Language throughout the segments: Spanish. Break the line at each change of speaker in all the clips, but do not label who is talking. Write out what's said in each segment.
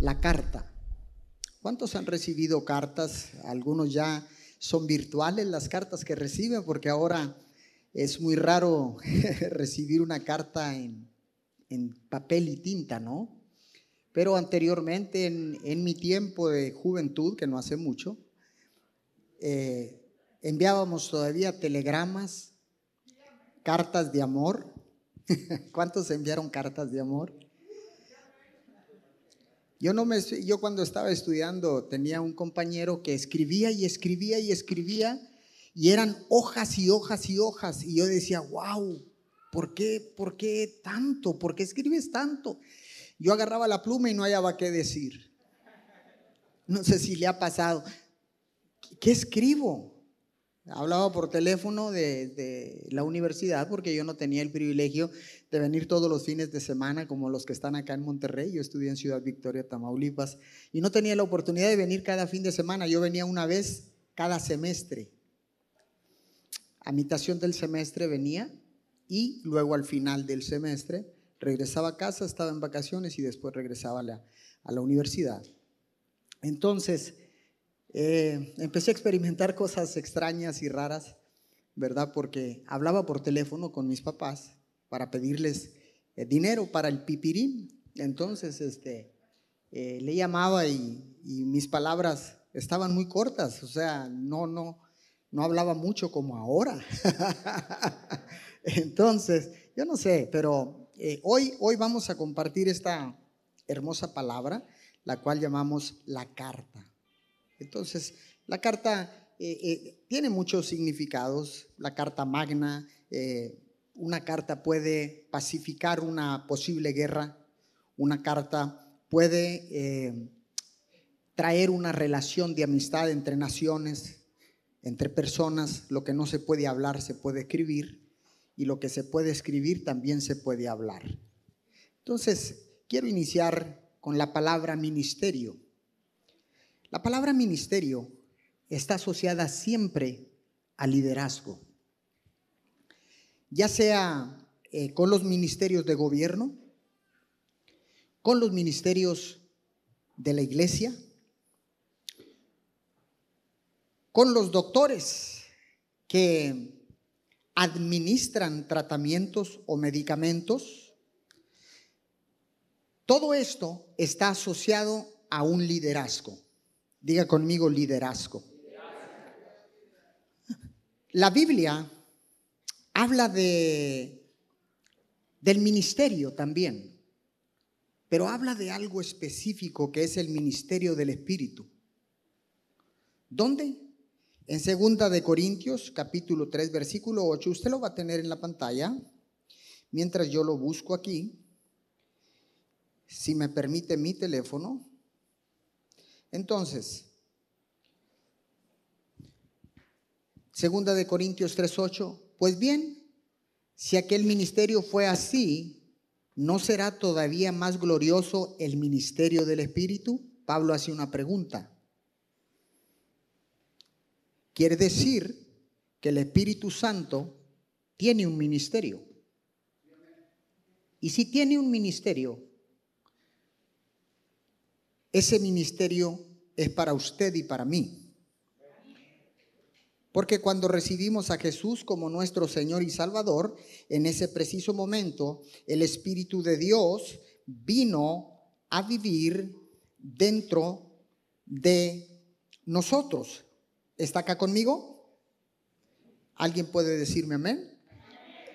la carta. ¿Cuántos han recibido cartas? Algunos ya son virtuales las cartas que reciben porque ahora es muy raro recibir una carta en, papel y tinta, ¿no? Pero anteriormente, en, mi tiempo de juventud, que no hace mucho, eh, enviábamos todavía telegramas, cartas de amor. ¿Cuántos enviaron cartas de amor? Yo, no me, yo cuando estaba estudiando tenía un compañero que escribía y escribía y escribía y eran hojas y hojas y hojas y yo decía, wow, ¿por qué, por qué tanto? ¿Por qué escribes tanto? Yo agarraba la pluma y no hallaba qué decir. No sé si le ha pasado. ¿Qué escribo? Hablaba por teléfono de, la universidad porque yo no tenía el privilegio de venir todos los fines de semana como los que están acá en Monterrey. Yo estudié en Ciudad Victoria, Tamaulipas, y no tenía la oportunidad de venir cada fin de semana. Yo venía una vez cada semestre. A mitad del semestre venía y luego al final del semestre regresaba a casa, estaba en vacaciones y después regresaba a la, a la universidad. Entonces, eh, empecé a experimentar cosas extrañas y raras, ¿verdad? Porque hablaba por teléfono con mis papás para pedirles eh, dinero para el pipirín. Entonces, este, eh, le llamaba y, y, mis palabras estaban muy cortas, o sea, no, no, no hablaba mucho como ahora. Entonces, yo no sé, pero hoy, hoy vamos a compartir esta hermosa palabra, la cual llamamos la carta. Entonces, la carta eh, eh, tiene muchos significados. La carta magna, eh, una carta puede pacificar una posible guerra, una carta puede traer una relación de amistad entre naciones, entre personas. Lo que no se puede hablar se puede escribir y lo que se puede escribir también se puede hablar. Entonces, quiero iniciar con la palabra ministerio. La palabra ministerio está asociada siempre al liderazgo, ya sea eh, con los ministerios de gobierno, con los ministerios de la iglesia, con los doctores que administran tratamientos o medicamentos. Todo esto está asociado a un liderazgo. Diga conmigo liderazgo. La Biblia habla de del ministerio también, pero habla de algo específico que es el ministerio del Espíritu. ¿Dónde? En segunda de Corintios, capítulo 3, versículo 8, usted lo va a tener en la pantalla, mientras yo lo busco aquí. Si me permite mi teléfono, entonces, segunda de Corintios 3:8, pues bien, si aquel ministerio fue así, ¿no será todavía más glorioso el ministerio del Espíritu? Pablo hace una pregunta. Quiere decir que el Espíritu Santo tiene un ministerio. Y si tiene un ministerio, ese ministerio es para usted y para mí. Porque cuando recibimos a Jesús como nuestro Señor y Salvador, en ese preciso momento, el Espíritu de Dios vino a vivir dentro de nosotros. ¿Está acá conmigo? ¿Alguien puede decirme amén?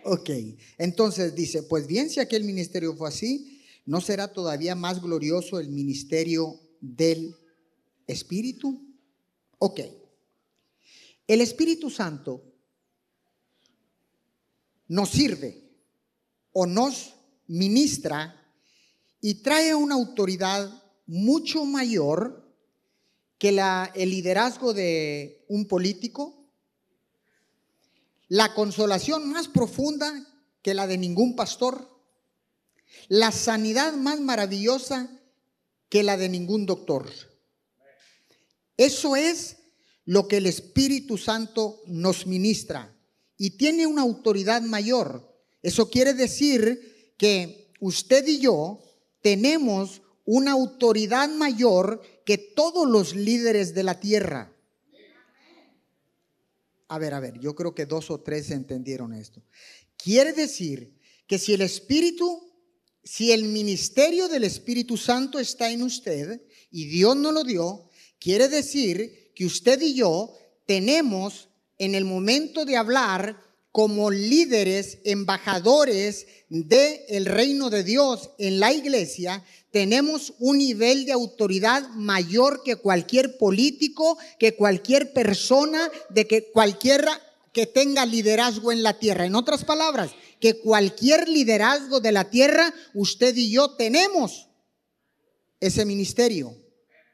Ok, entonces dice, pues bien, si aquel ministerio fue así, ¿no será todavía más glorioso el ministerio del Espíritu? Ok. El Espíritu Santo nos sirve o nos ministra y trae una autoridad mucho mayor que la, el liderazgo de un político, la consolación más profunda que la de ningún pastor, la sanidad más maravillosa que la de ningún doctor. Eso es lo que el Espíritu Santo nos ministra y tiene una autoridad mayor. Eso quiere decir que usted y yo tenemos una autoridad mayor que todos los líderes de la tierra. A ver, a ver, yo creo que dos o tres entendieron esto. Quiere decir que si el Espíritu, si el ministerio del Espíritu Santo está en usted y Dios no lo dio, quiere decir que usted y yo tenemos en el momento de hablar como líderes, embajadores del el reino de Dios en la iglesia, tenemos un nivel de autoridad mayor que cualquier político, que cualquier persona, de que cualquiera que tenga liderazgo en la tierra. En otras palabras, que cualquier liderazgo de la tierra, usted y yo tenemos ese ministerio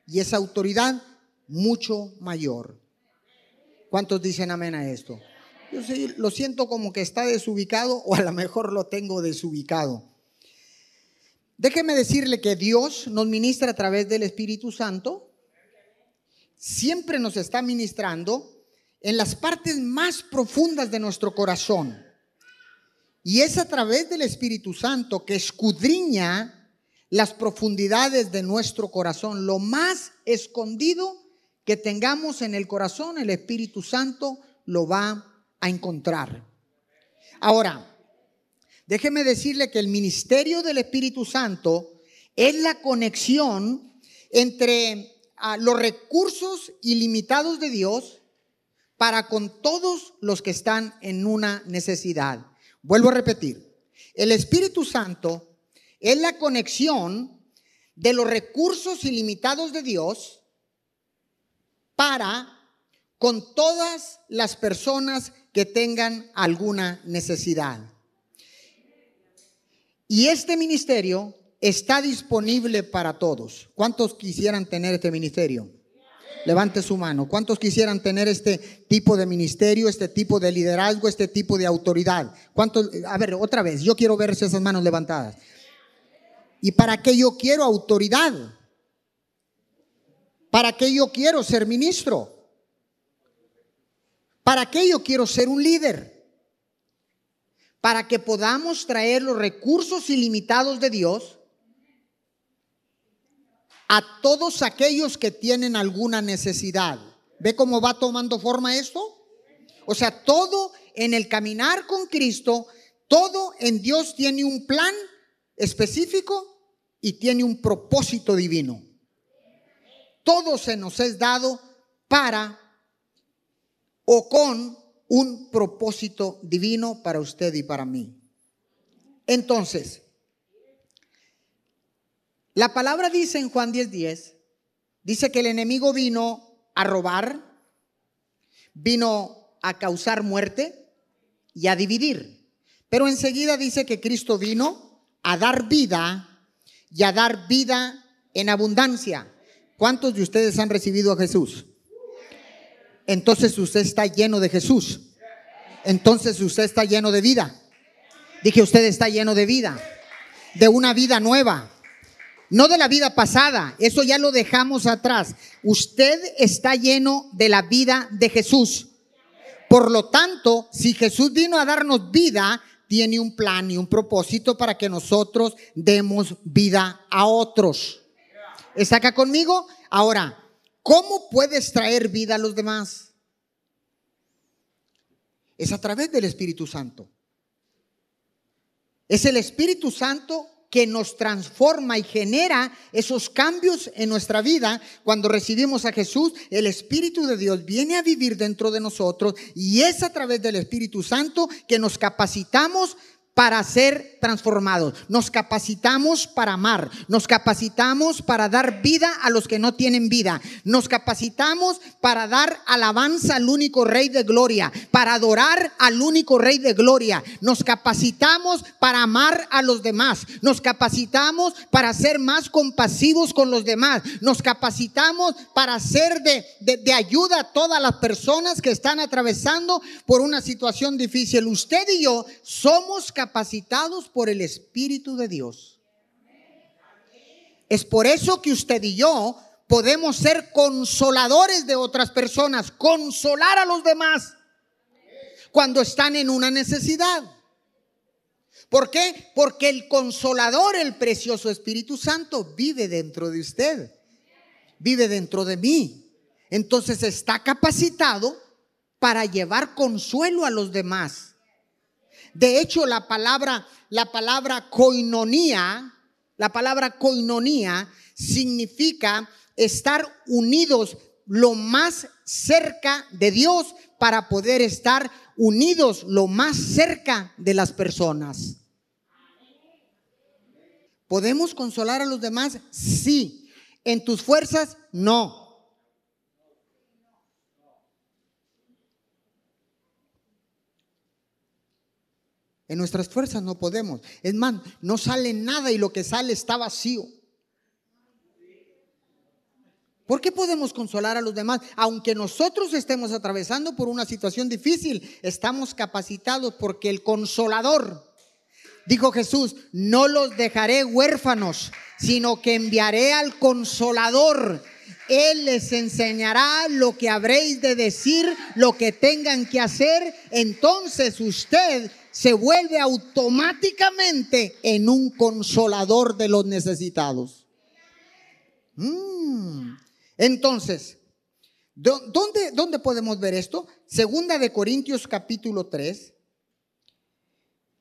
y esa autoridad mucho mayor. ¿Cuántos dicen amén a esto? Yo sí, lo siento como que está desubicado o a lo mejor lo tengo desubicado. Déjeme decirle que Dios nos ministra a través del Espíritu Santo. Siempre nos está ministrando en las partes más profundas de nuestro corazón. Y es a través del Espíritu Santo que escudriña las profundidades de nuestro corazón. Lo más escondido que tengamos en el corazón, el Espíritu Santo lo va a encontrar. Ahora, Déjeme decirle que el ministerio del Espíritu Santo es la conexión entre ah, los recursos ilimitados de Dios para con todos los que están en una necesidad. Vuelvo a repetir, el Espíritu Santo es la conexión de los recursos ilimitados de Dios para con todas las personas que tengan alguna necesidad. Y este ministerio está disponible para todos. ¿Cuántos quisieran tener este ministerio? Levante su mano. ¿Cuántos quisieran tener este tipo de ministerio, este tipo de liderazgo, este tipo de autoridad? ¿Cuántos? A ver, otra vez, yo quiero ver esas manos levantadas. ¿Y para qué yo quiero autoridad? ¿Para qué yo quiero ser ministro? ¿Para qué yo quiero ser un líder? para que podamos traer los recursos ilimitados de Dios a todos aquellos que tienen alguna necesidad. ¿Ve cómo va tomando forma esto? O sea, todo en el caminar con Cristo, todo en Dios tiene un plan específico y tiene un propósito divino. Todo se nos es dado para o con un propósito divino para usted y para mí. Entonces, la palabra dice en Juan 10:10, dice que el enemigo vino a robar, vino a causar muerte y a dividir. Pero enseguida dice que Cristo vino a dar vida y a dar vida en abundancia. ¿Cuántos de ustedes han recibido a Jesús? entonces usted está lleno de Jesús. Entonces usted está lleno de vida. Dije, usted está lleno de vida, de una vida nueva. No de la vida pasada, eso ya lo dejamos atrás. Usted está lleno de la vida de Jesús. Por lo tanto, si Jesús vino a darnos vida, tiene un plan y un propósito para que nosotros demos vida a otros. ¿Está acá conmigo? Ahora, ¿Cómo puedes traer vida a los demás? Es a través del Espíritu Santo. Es el Espíritu Santo que nos transforma y genera esos cambios en nuestra vida. Cuando recibimos a Jesús, el Espíritu de Dios viene a vivir dentro de nosotros y es a través del Espíritu Santo que nos capacitamos para ser transformados. Nos capacitamos para amar. Nos capacitamos para dar vida a los que no tienen vida. Nos capacitamos para dar alabanza al único Rey de Gloria. Para adorar al único Rey de Gloria. Nos capacitamos para amar a los demás. Nos capacitamos para ser más compasivos con los demás. Nos capacitamos para ser de, de ayuda a todas las personas que están atravesando por una situación difícil. Usted y yo somos capacitados capacitados por el Espíritu de Dios. Es por eso que usted y yo podemos ser consoladores de otras personas, consolar a los demás cuando están en una necesidad. ¿Por qué? Porque el consolador, el precioso Espíritu Santo, vive dentro de usted, vive dentro de mí. Entonces está capacitado para llevar consuelo a los demás. De hecho, la palabra, la palabra coinonía, la palabra coinonía significa estar unidos lo más cerca de Dios para poder estar unidos lo más cerca de las personas. ¿Podemos consolar a los demás? Sí. ¿En tus fuerzas? No. En nuestras fuerzas no podemos. Es más, no sale nada y lo que sale está vacío. ¿Por qué podemos consolar a los demás? Aunque nosotros estemos atravesando por una situación difícil, estamos capacitados porque el consolador, dijo Jesús, no los dejaré huérfanos, sino que enviaré al consolador. Él les enseñará lo que habréis de decir, lo que tengan que hacer. Entonces usted se vuelve automáticamente en un consolador de los necesitados. Mm. Entonces, ¿dónde, ¿dónde podemos ver esto? Segunda de Corintios capítulo 3.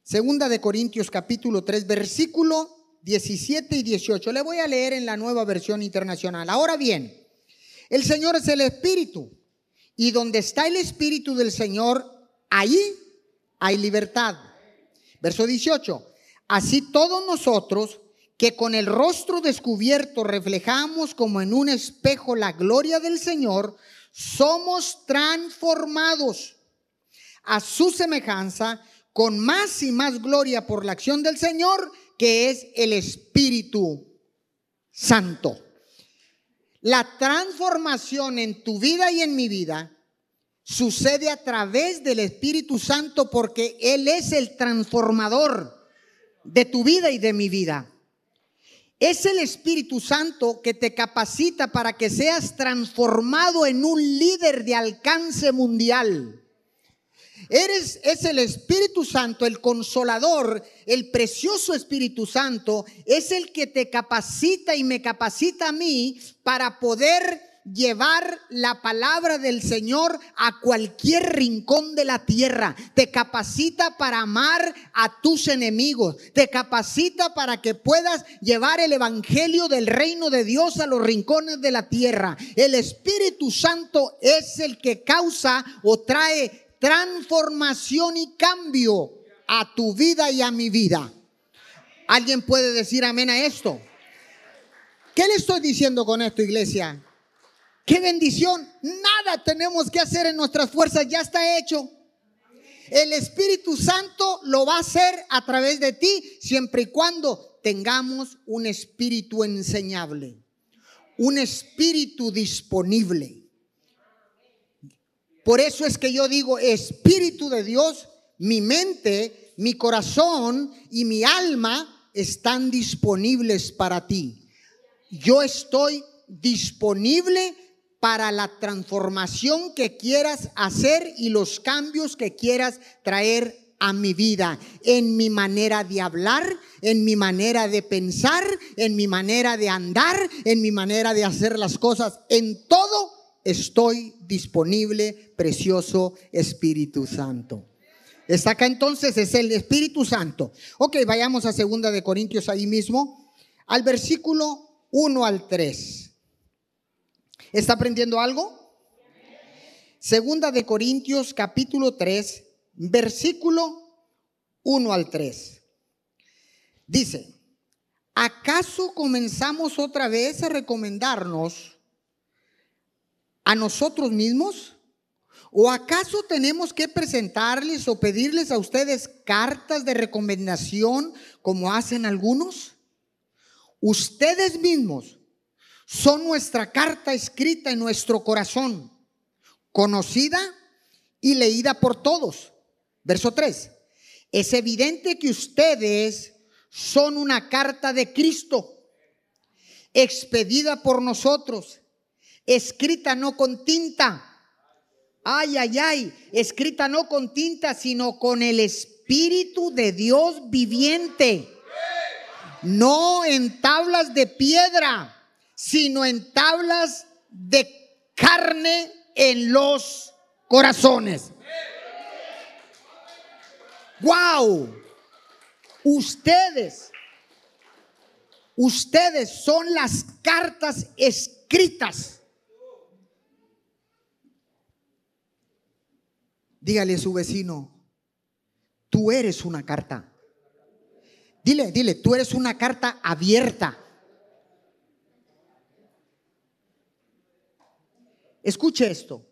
Segunda de Corintios capítulo 3, versículo 17 y 18. Le voy a leer en la nueva versión internacional. Ahora bien, el Señor es el Espíritu. Y donde está el Espíritu del Señor, ahí hay libertad. Verso 18. Así todos nosotros que con el rostro descubierto reflejamos como en un espejo la gloria del Señor, somos transformados a su semejanza con más y más gloria por la acción del Señor, que es el Espíritu Santo. La transformación en tu vida y en mi vida sucede a través del Espíritu Santo porque Él es el transformador de tu vida y de mi vida. Es el Espíritu Santo que te capacita para que seas transformado en un líder de alcance mundial. Eres, es el Espíritu Santo, el consolador, el precioso Espíritu Santo, es el que te capacita y me capacita a mí para poder llevar la palabra del Señor a cualquier rincón de la tierra. Te capacita para amar a tus enemigos. Te capacita para que puedas llevar el Evangelio del reino de Dios a los rincones de la tierra. El Espíritu Santo es el que causa o trae transformación y cambio a tu vida y a mi vida. ¿Alguien puede decir amén a esto? ¿Qué le estoy diciendo con esto, iglesia? ¡Qué bendición! Nada tenemos que hacer en nuestras fuerzas, ya está hecho. El Espíritu Santo lo va a hacer a través de ti siempre y cuando tengamos un espíritu enseñable, un espíritu disponible. Por eso es que yo digo, Espíritu de Dios, mi mente, mi corazón y mi alma están disponibles para ti. Yo estoy disponible para la transformación que quieras hacer y los cambios que quieras traer a mi vida, en mi manera de hablar, en mi manera de pensar, en mi manera de andar, en mi manera de hacer las cosas. En todo estoy disponible, precioso Espíritu Santo. Está acá entonces, es el Espíritu Santo. Ok, vayamos a segunda de Corintios ahí mismo, al versículo 1 al 3. ¿Está aprendiendo algo? Segunda de Corintios capítulo 3, versículo 1 al 3. Dice, ¿acaso comenzamos otra vez a recomendarnos a nosotros mismos? ¿O acaso tenemos que presentarles o pedirles a ustedes cartas de recomendación como hacen algunos? Ustedes mismos son nuestra carta escrita en nuestro corazón, conocida y leída por todos. Verso 3. Es evidente que ustedes son una carta de Cristo, expedida por nosotros, escrita no con tinta. Ay, ay, ay, escrita no con tinta, sino con el Espíritu de Dios viviente. No en tablas de piedra, sino en tablas de carne en los corazones. ¡Wow! Ustedes, ustedes son las cartas escritas. Dígale a su vecino, tú eres una carta. Dile, dile, tú eres una carta abierta. Escuche esto.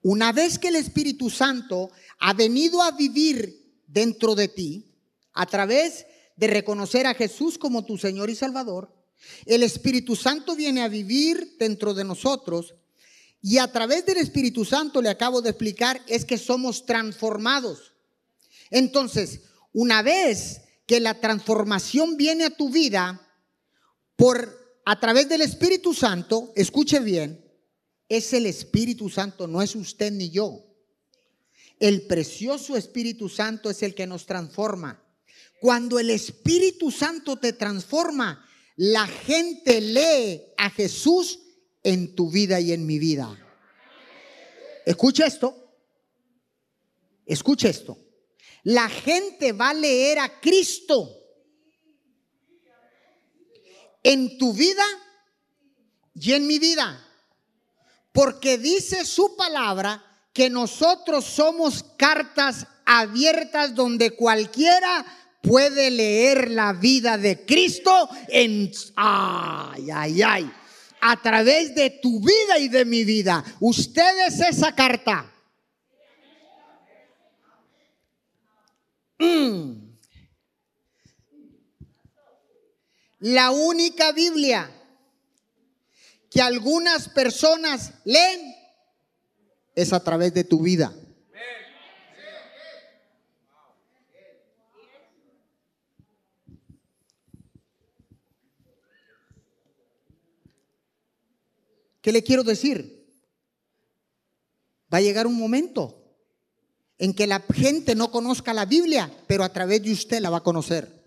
Una vez que el Espíritu Santo ha venido a vivir dentro de ti, a través de reconocer a Jesús como tu Señor y Salvador, el Espíritu Santo viene a vivir dentro de nosotros y a través del Espíritu Santo, le acabo de explicar, es que somos transformados. Entonces, una vez que la transformación viene a tu vida por a través del Espíritu Santo, escuche bien, es el Espíritu Santo, no es usted ni yo. El precioso Espíritu Santo es el que nos transforma. Cuando el Espíritu Santo te transforma, la gente lee a Jesús en tu vida y en mi vida. Escucha esto. Escucha esto. La gente va a leer a Cristo en tu vida y en mi vida. Porque dice su palabra que nosotros somos cartas abiertas donde cualquiera puede leer la vida de Cristo en ay ay ay a través de tu vida y de mi vida. Usted es esa carta. Mm. La única Biblia que algunas personas leen es a través de tu vida. ¿Qué le quiero decir? Va a llegar un momento en que la gente no conozca la Biblia, pero a través de usted la va a conocer.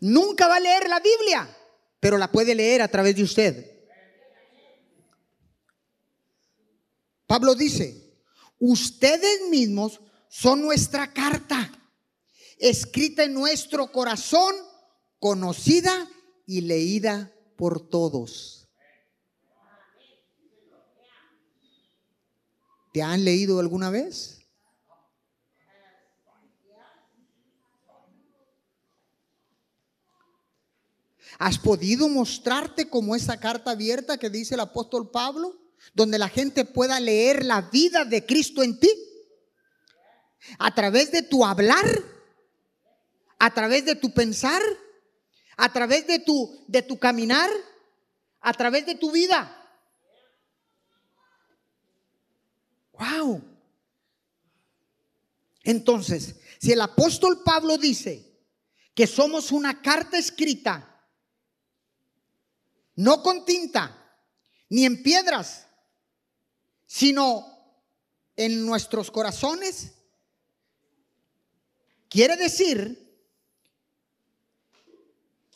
Nunca va a leer la Biblia, pero la puede leer a través de usted. Pablo dice, ustedes mismos son nuestra carta, escrita en nuestro corazón, conocida y leída por todos. ¿Te han leído alguna vez? ¿Has podido mostrarte como esa carta abierta que dice el apóstol Pablo, donde la gente pueda leer la vida de Cristo en ti? A través de tu hablar, a través de tu pensar, a través de tu, de tu caminar, a través de tu vida. Wow. Entonces, si el apóstol Pablo dice que somos una carta escrita, no con tinta, ni en piedras, sino en nuestros corazones, quiere decir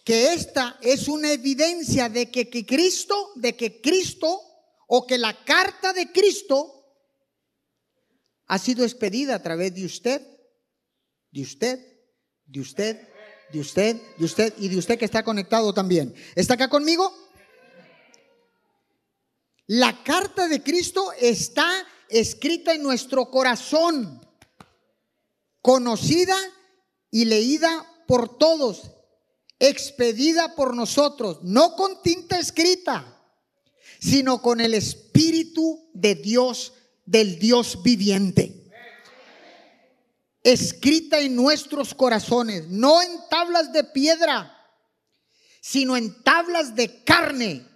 que esta es una evidencia de que, Cristo, de que Cristo o que la carta de Cristo ha sido expedida a través de usted, de usted, de usted, de usted, de usted y de usted que está conectado también. ¿Está acá conmigo? La carta de Cristo está escrita en nuestro corazón, conocida y leída por todos expedida por nosotros, no con tinta escrita, sino con el Espíritu de Dios, del Dios viviente. Escrita en nuestros corazones, no en tablas de piedra, sino en tablas de carne,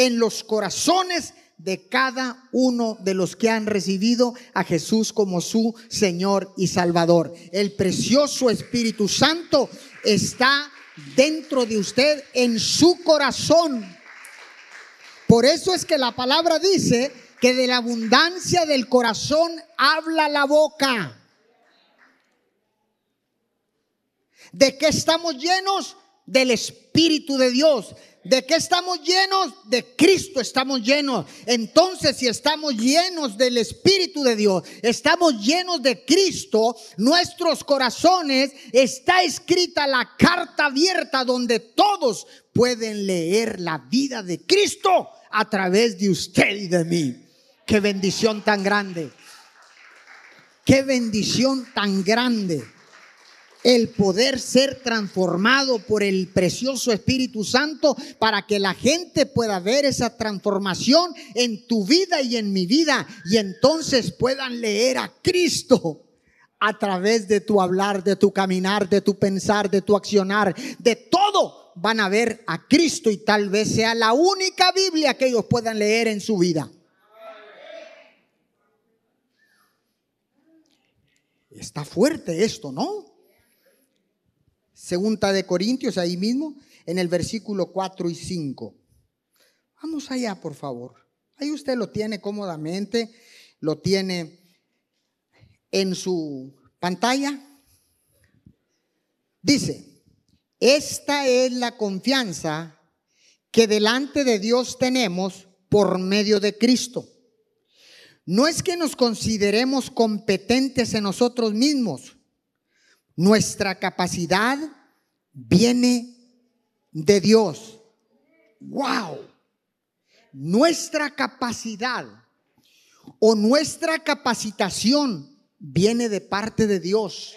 en los corazones de cada uno de los que han recibido a Jesús como su Señor y Salvador. El precioso Espíritu Santo está dentro de usted, en su corazón. Por eso es que la palabra dice que de la abundancia del corazón habla la boca. ¿De qué estamos llenos? Del Espíritu de Dios. ¿De qué estamos llenos? De Cristo estamos llenos. Entonces, si estamos llenos del Espíritu de Dios, estamos llenos de Cristo, nuestros corazones está escrita la carta abierta donde todos pueden leer la vida de Cristo a través de usted y de mí. Qué bendición tan grande. Qué bendición tan grande el poder ser transformado por el precioso Espíritu Santo para que la gente pueda ver esa transformación en tu vida y en mi vida y entonces puedan leer a Cristo a través de tu hablar, de tu caminar, de tu pensar, de tu accionar, de todo van a ver a Cristo y tal vez sea la única Biblia que ellos puedan leer en su vida. Está fuerte esto, ¿no? Segunda de Corintios, ahí mismo, en el versículo 4 y 5. Vamos allá, por favor. Ahí usted lo tiene cómodamente, lo tiene en su pantalla. Dice, esta es la confianza que delante de Dios tenemos por medio de Cristo. No es que nos consideremos competentes en nosotros mismos nuestra capacidad viene de Dios. ¡Wow! Nuestra capacidad o nuestra capacitación viene de parte de Dios.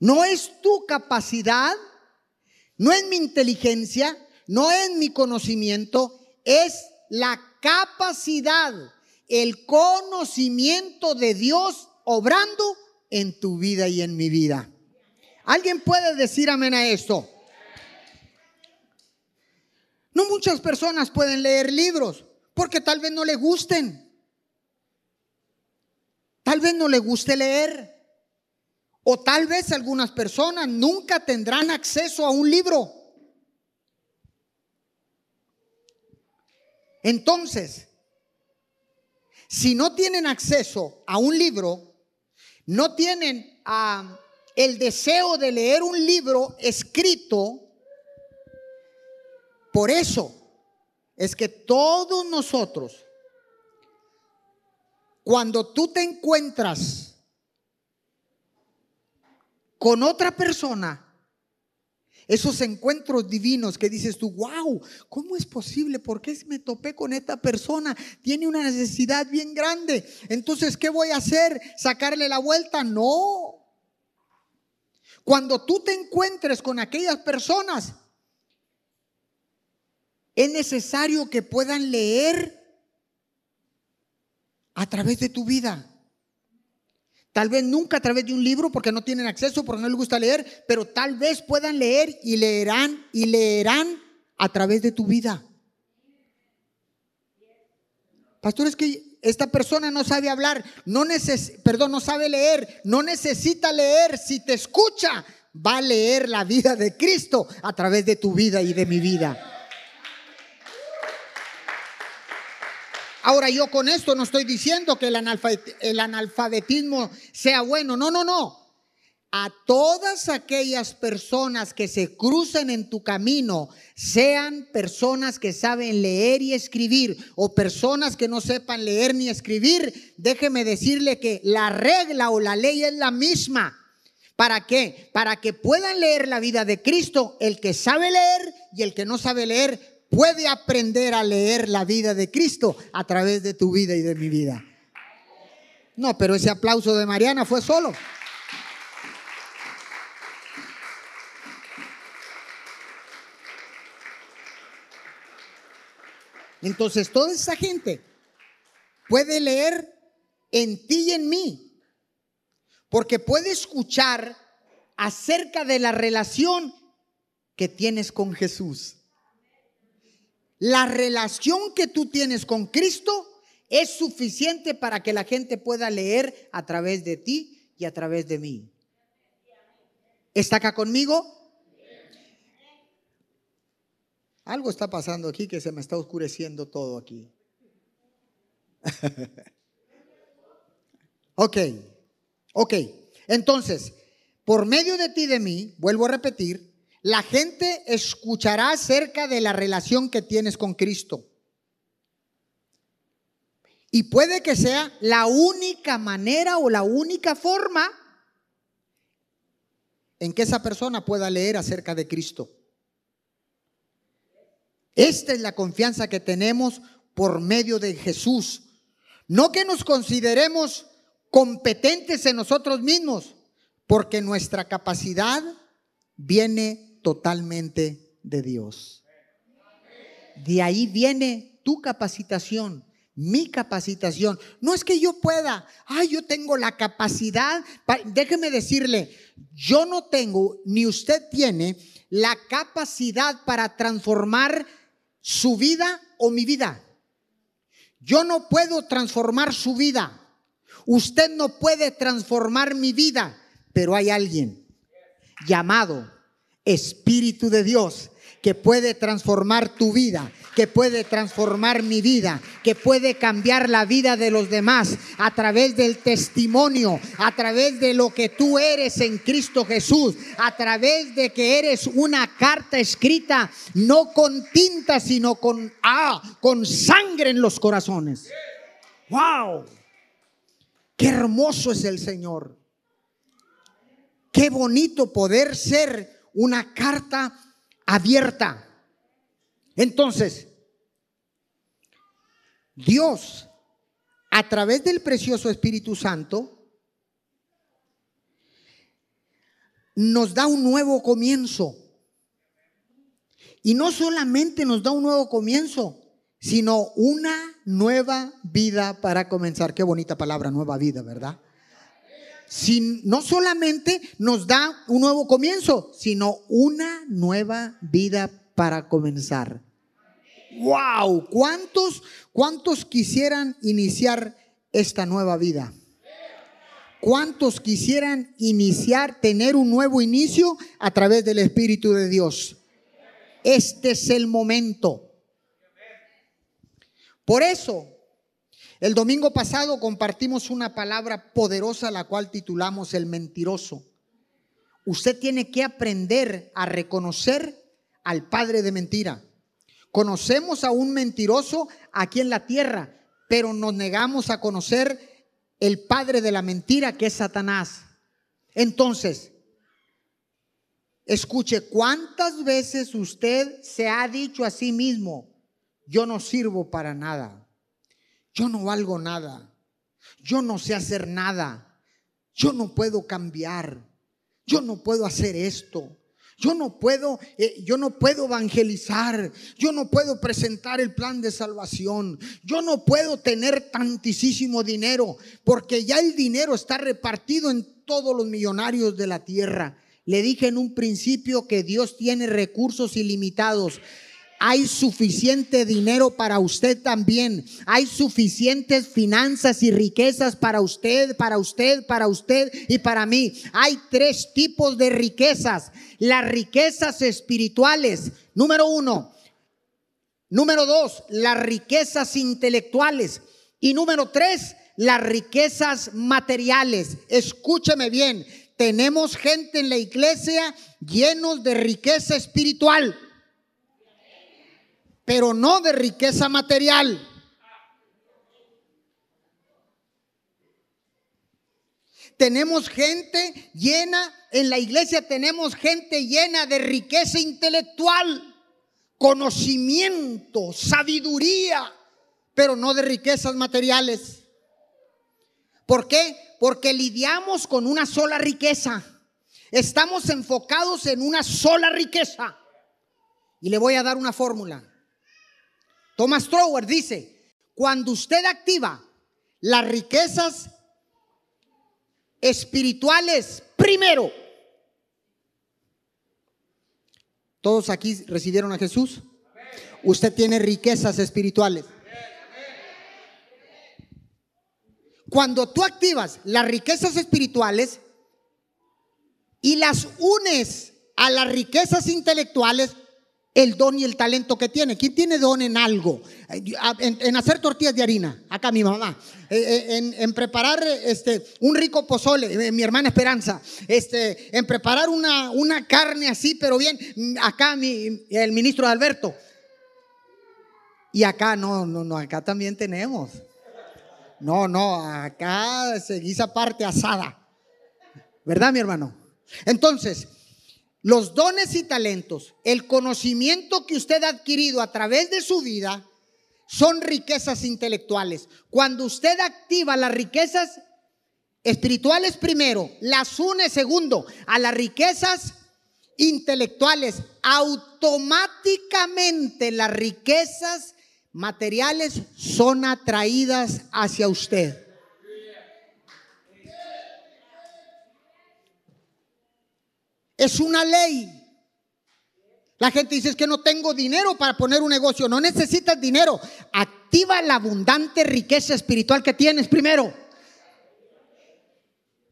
No es tu capacidad, no es mi inteligencia, no es mi conocimiento, es la capacidad, el conocimiento de Dios obrando en tu vida y en mi vida. ¿Alguien puede decir amén a esto? No muchas personas pueden leer libros porque tal vez no le gusten. Tal vez no le guste leer. O tal vez algunas personas nunca tendrán acceso a un libro. Entonces, si no tienen acceso a un libro, no tienen ah, el deseo de leer un libro escrito, por eso. Es que todos nosotros, cuando tú te encuentras con otra persona, esos encuentros divinos que dices tú, wow, ¿cómo es posible? ¿Por qué me topé con esta persona? Tiene una necesidad bien grande. Entonces, ¿qué voy a hacer? ¿Sacarle la vuelta? No. Cuando tú te encuentres con aquellas personas, es necesario que puedan leer a través de tu vida. Tal vez nunca a través de un libro porque no tienen acceso, porque no les gusta leer, pero tal vez puedan leer y leerán y leerán a través de tu vida. Pastor, es que esta persona no sabe hablar, no neces perdón, no sabe leer, no necesita leer. Si te escucha, va a leer la vida de Cristo a través de tu vida y de mi vida. Ahora yo con esto no estoy diciendo que el, analfabetismo sea bueno, no, no, no. A todas aquellas personas que se crucen en tu camino, sean personas que saben leer y escribir o personas que no sepan leer ni escribir, déjeme decirle que la regla o la ley es la misma. ¿Para qué? Para que puedan leer la vida de Cristo, el que sabe leer y el que no sabe leer puede aprender a leer la vida de Cristo a través de tu vida y de mi vida. No, pero ese aplauso de Mariana fue solo. Entonces toda esa gente puede leer en ti y en mí, porque puede escuchar acerca de la relación que tienes con Jesús. La relación que tú tienes con Cristo es suficiente para que la gente pueda leer a través de ti y a través de mí. ¿Está acá conmigo? Algo está pasando aquí que se me está oscureciendo todo aquí. ok, ok. Entonces, por medio de ti y de mí, vuelvo a repetir, la gente escuchará acerca de la relación que tienes con Cristo. Y puede que sea la única manera o la única forma en que esa persona pueda leer acerca de Cristo. Esta es la confianza que tenemos por medio de Jesús. No que nos consideremos competentes en nosotros mismos, porque nuestra capacidad viene totalmente de Dios. De ahí viene tu capacitación, mi capacitación. No es que yo pueda, ay, yo tengo la capacidad. Déjeme decirle, yo no tengo, ni usted tiene, la capacidad para transformar su vida o mi vida. Yo no puedo transformar su vida. Usted no puede transformar mi vida, pero hay alguien llamado Espíritu de Dios que puede transformar tu vida, que puede transformar mi vida, que puede cambiar la vida de los demás a través del testimonio, a través de lo que tú eres en Cristo Jesús, a través de que eres una carta escrita no con tinta, sino con ah, con sangre en los corazones. Wow. Qué hermoso es el Señor. Qué bonito poder ser una carta abierta. Entonces, Dios, a través del precioso Espíritu Santo, nos da un nuevo comienzo. Y no solamente nos da un nuevo comienzo, sino una nueva vida para comenzar. Qué bonita palabra, nueva vida, ¿verdad? No solamente nos da un nuevo comienzo, sino una nueva vida para comenzar. ¡Wow! ¿Cuántos, cuántos quisieran iniciar esta nueva vida? ¿Cuántos quisieran iniciar, tener un nuevo inicio a través del Espíritu de Dios? Este es el momento. Por eso, el domingo pasado compartimos una palabra poderosa la cual titulamos el mentiroso. Usted tiene que aprender a reconocer al padre de mentira. Conocemos a un mentiroso aquí en la tierra, pero nos negamos a conocer el padre de la mentira que es Satanás. Entonces, escuche, ¿cuántas veces usted se ha dicho a sí mismo, yo no sirvo para nada? Yo no valgo nada, yo no sé hacer nada, yo no puedo cambiar, yo no puedo hacer esto. Yo no puedo, eh, yo no puedo evangelizar, yo no puedo presentar el plan de salvación, yo no puedo tener tantísimo dinero, porque ya el dinero está repartido en todos los millonarios de la tierra. Le dije en un principio que Dios tiene recursos ilimitados hay suficiente dinero para usted también. Hay suficientes finanzas y riquezas para usted, para usted, para usted y para mí. Hay tres tipos de riquezas. Las riquezas espirituales. Número uno. Número dos, las riquezas intelectuales. Y número tres, las riquezas materiales. Escúcheme bien. Tenemos gente en la iglesia llenos de riqueza espiritual pero no de riqueza material. Tenemos gente llena, en la iglesia tenemos gente llena de riqueza intelectual, conocimiento, sabiduría, pero no de riquezas materiales. ¿Por qué? Porque lidiamos con una sola riqueza. Estamos enfocados en una sola riqueza. Y le voy a dar una fórmula. Thomas Trower dice, cuando usted activa las riquezas espirituales primero, ¿todos aquí recibieron a Jesús? Usted tiene riquezas espirituales. Cuando tú activas las riquezas espirituales y las unes a las riquezas intelectuales, el don y el talento que tiene. ¿Quién tiene don en algo? En, hacer tortillas de harina, acá mi mamá. Eh, eh, en, preparar este, un rico pozole, eh, mi hermana Esperanza. Este, en preparar una, una carne así, pero bien, acá mi, el ministro Alberto. Y acá no, no, no, acá también tenemos. No, no, acá se guisa parte asada. ¿Verdad, mi hermano? Entonces, los dones y talentos, el conocimiento que usted ha adquirido a través de su vida, son riquezas intelectuales. Cuando usted activa las riquezas espirituales primero, las une segundo a las riquezas intelectuales, automáticamente las riquezas materiales son atraídas hacia usted. Es una ley. La gente dice es que no tengo dinero para poner un negocio. No necesitas dinero. Activa la abundante riqueza espiritual que tienes primero.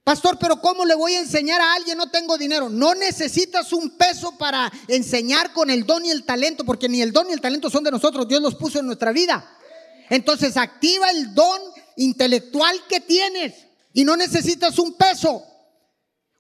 Pastor, pero ¿cómo le voy a enseñar a alguien? No tengo dinero. No necesitas un peso para enseñar con el don y el talento, porque ni el don ni el talento son de nosotros. Dios los puso en nuestra vida. Entonces activa el don intelectual que tienes y no necesitas un peso.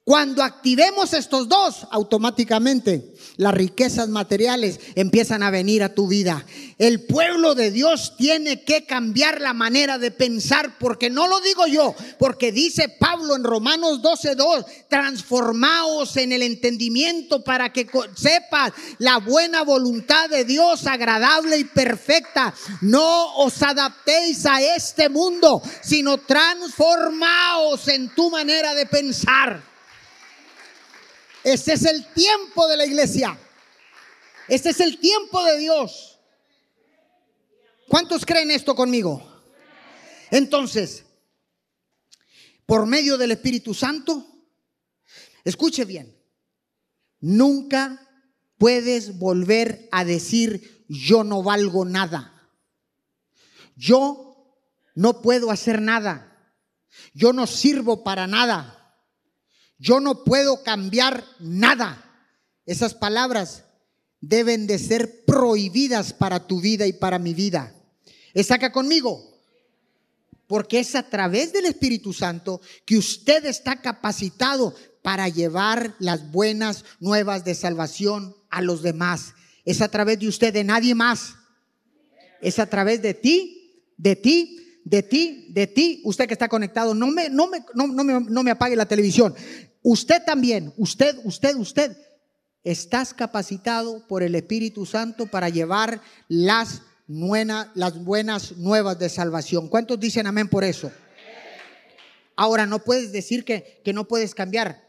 Cuando activemos estos dos, automáticamente las riquezas materiales empiezan a venir a tu vida. El pueblo de Dios tiene que cambiar la manera de pensar, porque no lo digo yo, porque dice Pablo en Romanos 12:2, transformaos en el entendimiento para que sepas la buena voluntad de Dios, agradable y perfecta. No os adaptéis a este mundo, sino transformaos en tu manera de pensar. Este es el tiempo de la iglesia. Este es el tiempo de Dios. ¿Cuántos creen esto conmigo? Entonces, por medio del Espíritu Santo, escuche bien, nunca puedes volver a decir yo no valgo nada. Yo no puedo hacer nada. Yo no sirvo para nada. Yo no puedo cambiar nada. Esas palabras deben de ser prohibidas para tu vida y para mi vida. ¿Está acá conmigo? Porque es a través del Espíritu Santo que usted está capacitado para llevar las buenas nuevas de salvación a los demás. Es a través de usted, de nadie más. Es a través de ti, de ti, de ti, de ti, usted que está conectado, no me, no me, no, me, no me apague la televisión. Usted también, usted, usted, usted, estás capacitado por el Espíritu Santo para llevar las, las buenas nuevas de salvación. ¿Cuántos dicen amén por eso? Ahora, no puedes decir que, que no puedes cambiar.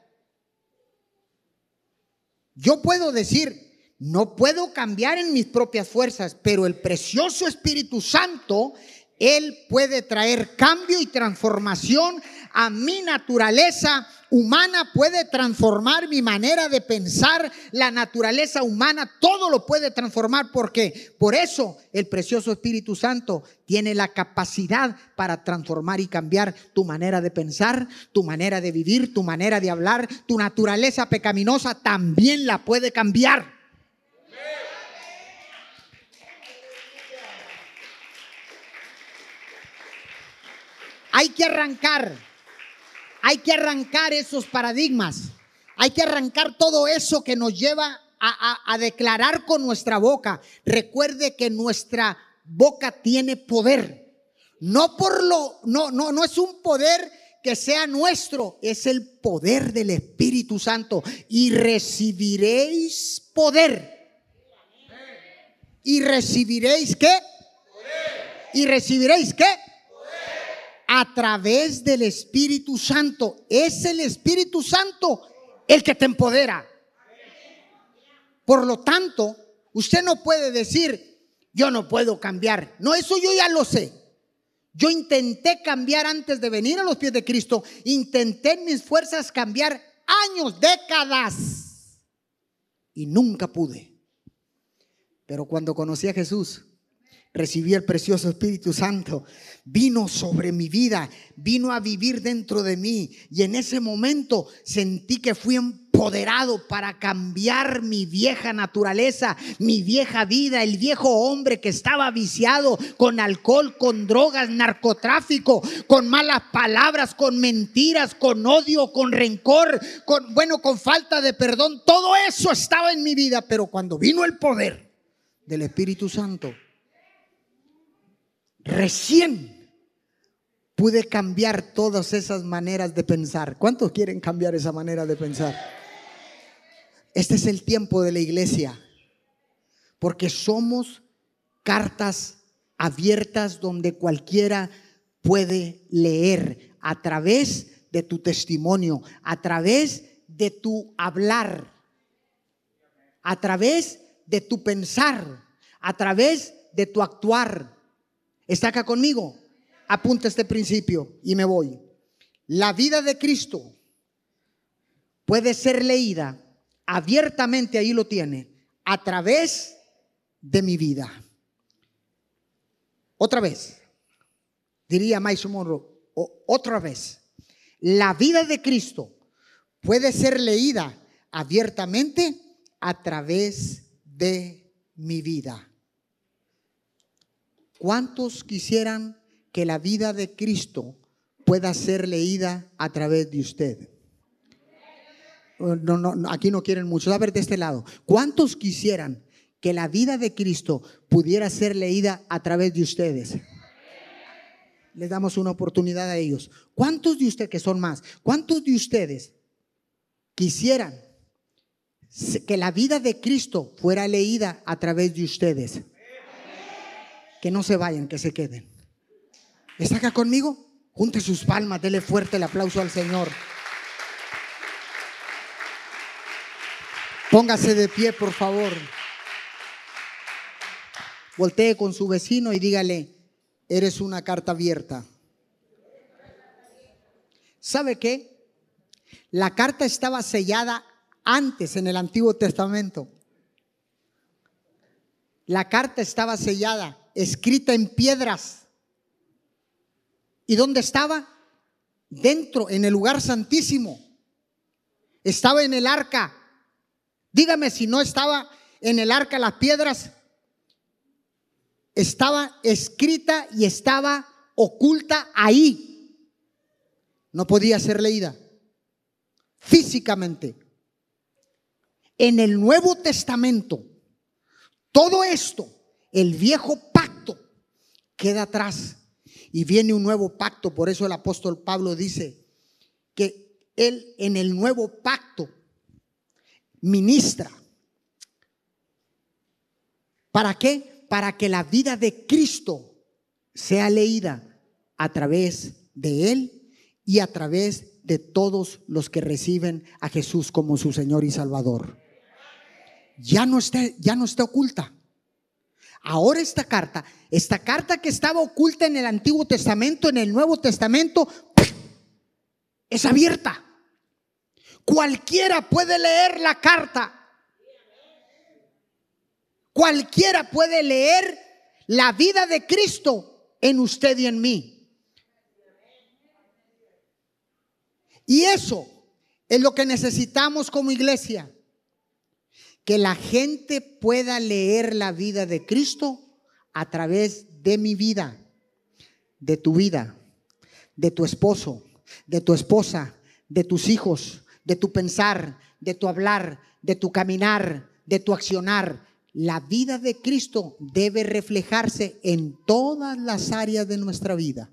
Yo puedo decir, no puedo cambiar en mis propias fuerzas, pero el precioso Espíritu Santo, Él puede traer cambio y transformación a mi naturaleza humana puede transformar mi manera de pensar, la naturaleza humana, todo lo puede transformar porque por eso el precioso Espíritu Santo tiene la capacidad para transformar y cambiar tu manera de pensar, tu manera de vivir, tu manera de hablar, tu naturaleza pecaminosa también la puede cambiar. Hay que arrancar hay que arrancar esos paradigmas. Hay que arrancar todo eso que nos lleva a, declarar con nuestra boca. Recuerde que nuestra boca tiene poder. No por lo, no, no, no es un poder que sea nuestro, es el poder del Espíritu Santo. Y recibiréis poder. ¿Y recibiréis qué? ¿Y recibiréis qué? A través del Espíritu Santo. Es el Espíritu Santo el que te empodera. Por lo tanto, usted no puede decir, yo no puedo cambiar. No, eso yo ya lo sé. Yo intenté cambiar antes de venir a los pies de Cristo. Intenté en mis fuerzas cambiar años, décadas. Y nunca pude. Pero cuando conocí a Jesús, recibí el precioso Espíritu Santo, vino sobre mi vida, vino a vivir dentro de mí. Y en ese momento sentí que fui empoderado para cambiar mi vieja naturaleza, mi vieja vida, el viejo hombre que estaba viciado con alcohol, con drogas, narcotráfico, con malas palabras, con mentiras, con odio, con rencor, con bueno, con falta de perdón, todo eso estaba en mi vida, pero cuando vino el poder del Espíritu Santo, Recién pude cambiar todas esas maneras de pensar. ¿Cuántos quieren cambiar esa manera de pensar? Este es el tiempo de la iglesia, porque somos cartas abiertas donde cualquiera puede leer a través de tu testimonio, a través de tu hablar, a través de tu pensar, a través de tu actuar. ¿Está acá conmigo? Apunta este principio y me voy. La vida de Cristo puede ser leída abiertamente, ahí lo tiene, a través de mi vida. Otra vez, diría Maestro Monroe, otra vez, la vida de Cristo puede ser leída abiertamente a través de mi vida. ¿Cuántos quisieran que la vida de Cristo pueda ser leída a través de usted? No, no, aquí no quieren mucho. A ver de este lado. ¿Cuántos quisieran que la vida de Cristo pudiera ser leída a través de ustedes? Les damos una oportunidad a ellos. ¿Cuántos de ustedes, que son más, cuántos de ustedes quisieran que la vida de Cristo fuera leída a través de ustedes? Que no se vayan, que se queden. ¿Está acá conmigo? Junte sus palmas, dele fuerte el aplauso al Señor. Póngase de pie, por favor. Voltee con su vecino y dígale, eres una carta abierta. ¿Sabe qué? La carta estaba sellada antes en el Antiguo Testamento. La carta estaba sellada escrita en piedras. ¿Y dónde estaba? Dentro, en el lugar santísimo. Estaba en el arca. Dígame si no estaba en el arca las piedras. Estaba escrita y estaba oculta ahí. No podía ser leída físicamente. En el Nuevo Testamento, todo esto, el viejo queda atrás y viene un nuevo pacto. Por eso el apóstol Pablo dice que él en el nuevo pacto ministra. ¿Para qué? Para que la vida de Cristo sea leída a través de él y a través de todos los que reciben a Jesús como su Señor y Salvador. Ya no está, ya no está oculta. Ahora esta carta, esta carta que estaba oculta en el Antiguo Testamento, en el Nuevo Testamento, es abierta. Cualquiera puede leer la carta. Cualquiera puede leer la vida de Cristo en usted y en mí. Y eso es lo que necesitamos como iglesia que la gente pueda leer la vida de Cristo a través de mi vida, de tu vida, de tu esposo, de tu esposa, de tus hijos, de tu pensar, de tu hablar, de tu caminar, de tu accionar. La vida de Cristo debe reflejarse en todas las áreas de nuestra vida.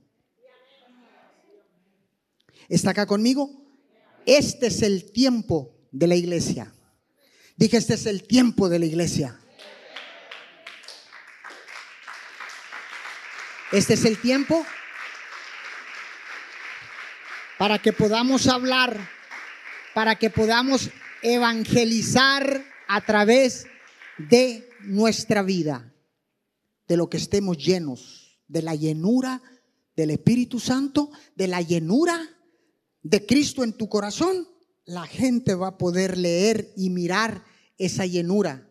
¿Está acá conmigo? Este es el tiempo de la iglesia. Dije, este es el tiempo de la iglesia. Este es el tiempo para que podamos hablar, para que podamos evangelizar a través de nuestra vida, de lo que estemos llenos, de la llenura del Espíritu Santo, de la llenura de Cristo en tu corazón la gente va a poder leer y mirar esa llenura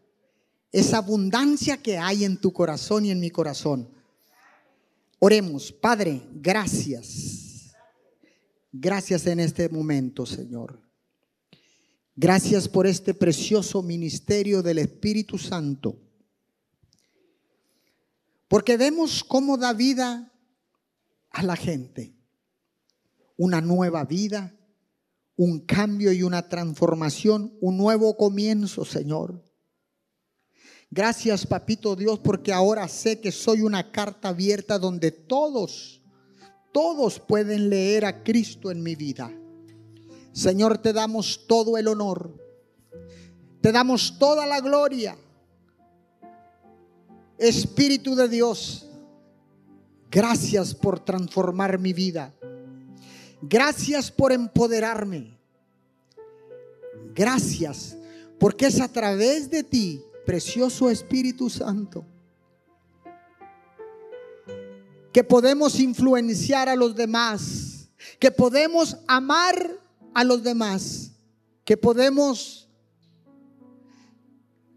esa abundancia que hay en tu corazón y en mi corazón. Oremos, Padre, gracias. Gracias en este momento, Señor. Gracias por este precioso ministerio del Espíritu Santo. Porque vemos cómo da vida a la gente. Una nueva vida, un cambio y una transformación, un nuevo comienzo, Señor. Gracias, papito Dios, porque ahora sé que soy una carta abierta donde todos, todos pueden leer a Cristo en mi vida. Señor, te damos todo el honor. Te damos toda la gloria. Espíritu de Dios, gracias por transformar mi vida. Gracias por empoderarme. Gracias porque es a través de ti precioso Espíritu Santo, que podemos influenciar a los demás, que podemos amar a los demás, que podemos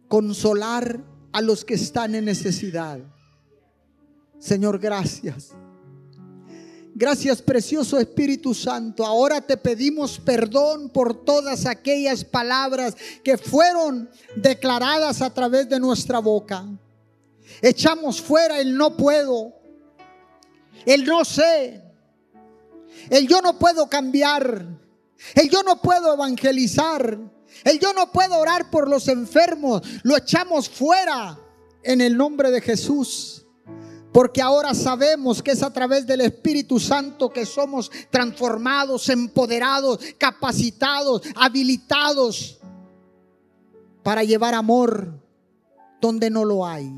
consolar a los que están en necesidad. Señor, gracias. Gracias, precioso Espíritu Santo. Ahora te pedimos perdón por todas aquellas palabras que fueron declaradas a través de nuestra boca. Echamos fuera el no puedo, el no sé, el yo no puedo cambiar, el yo no puedo evangelizar, el yo no puedo orar por los enfermos. Lo echamos fuera en el nombre de Jesús. Porque ahora sabemos que es a través del Espíritu Santo que somos transformados, empoderados, capacitados, habilitados para llevar amor donde no lo hay.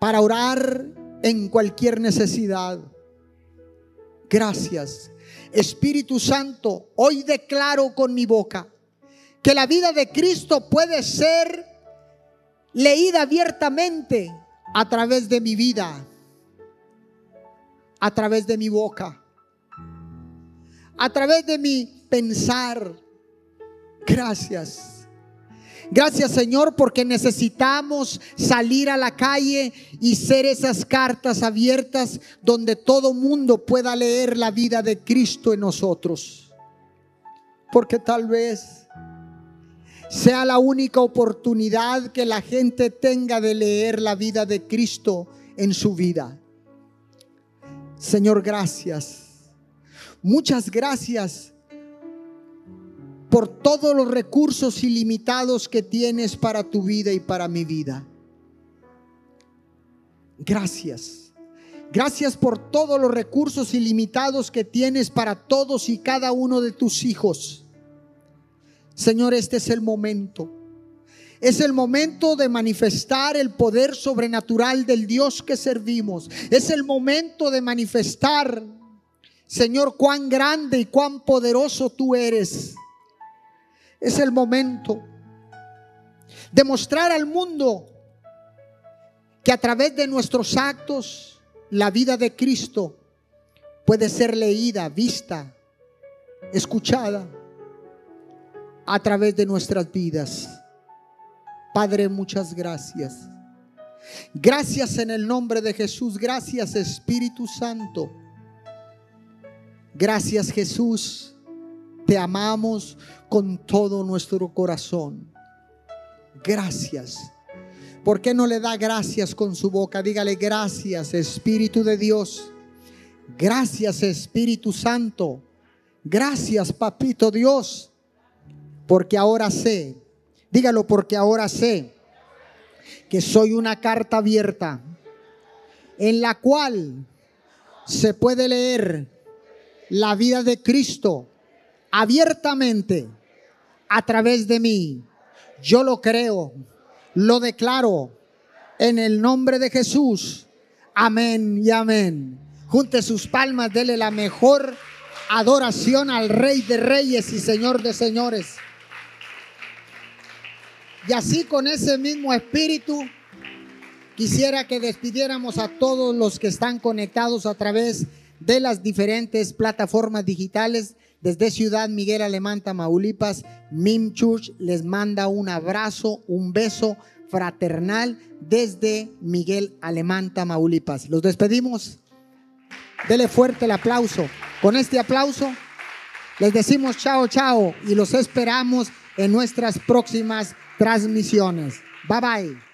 Para orar en cualquier necesidad. Gracias. Espíritu Santo, hoy declaro con mi boca que la vida de Cristo puede ser leída abiertamente a través de mi vida, a través de mi boca, a través de mi pensar. Gracias. Gracias Señor porque necesitamos salir a la calle y ser esas cartas abiertas donde todo mundo pueda leer la vida de Cristo en nosotros. Porque tal vez sea la única oportunidad que la gente tenga de leer la vida de Cristo en su vida. Señor, gracias. Muchas gracias por todos los recursos ilimitados que tienes para tu vida y para mi vida. Gracias. Gracias por todos los recursos ilimitados que tienes para todos y cada uno de tus hijos. Señor, este es el momento. Es el momento de manifestar el poder sobrenatural del Dios que servimos. Es el momento de manifestar, Señor, cuán grande y cuán poderoso tú eres. Es el momento de mostrar al mundo que a través de nuestros actos la vida de Cristo puede ser leída, vista, escuchada a través de nuestras vidas. Padre, muchas gracias. Gracias en el nombre de Jesús. Gracias Espíritu Santo. Gracias Jesús. Te amamos con todo nuestro corazón. Gracias. ¿Por qué no le da gracias con su boca? Dígale gracias Espíritu de Dios. Gracias Espíritu Santo. Gracias Papito Dios porque ahora sé, dígalo porque ahora sé que soy una carta abierta en la cual se puede leer la vida de Cristo abiertamente a través de mí. Yo lo creo, lo declaro en el nombre de Jesús. Amén y amén. Junte sus palmas, dele la mejor adoración al Rey de Reyes y Señor de Señores. Y así con ese mismo espíritu, quisiera que despidiéramos a todos los que están conectados a través de las diferentes plataformas digitales. Desde Ciudad Miguel Alemán, Tamaulipas, Mim Church les manda un abrazo, un beso fraternal desde Miguel Alemán, Tamaulipas. Los despedimos. Dele fuerte el aplauso. Con este aplauso les decimos chao, chao y los esperamos en nuestras próximas transmisiones. Bye bye.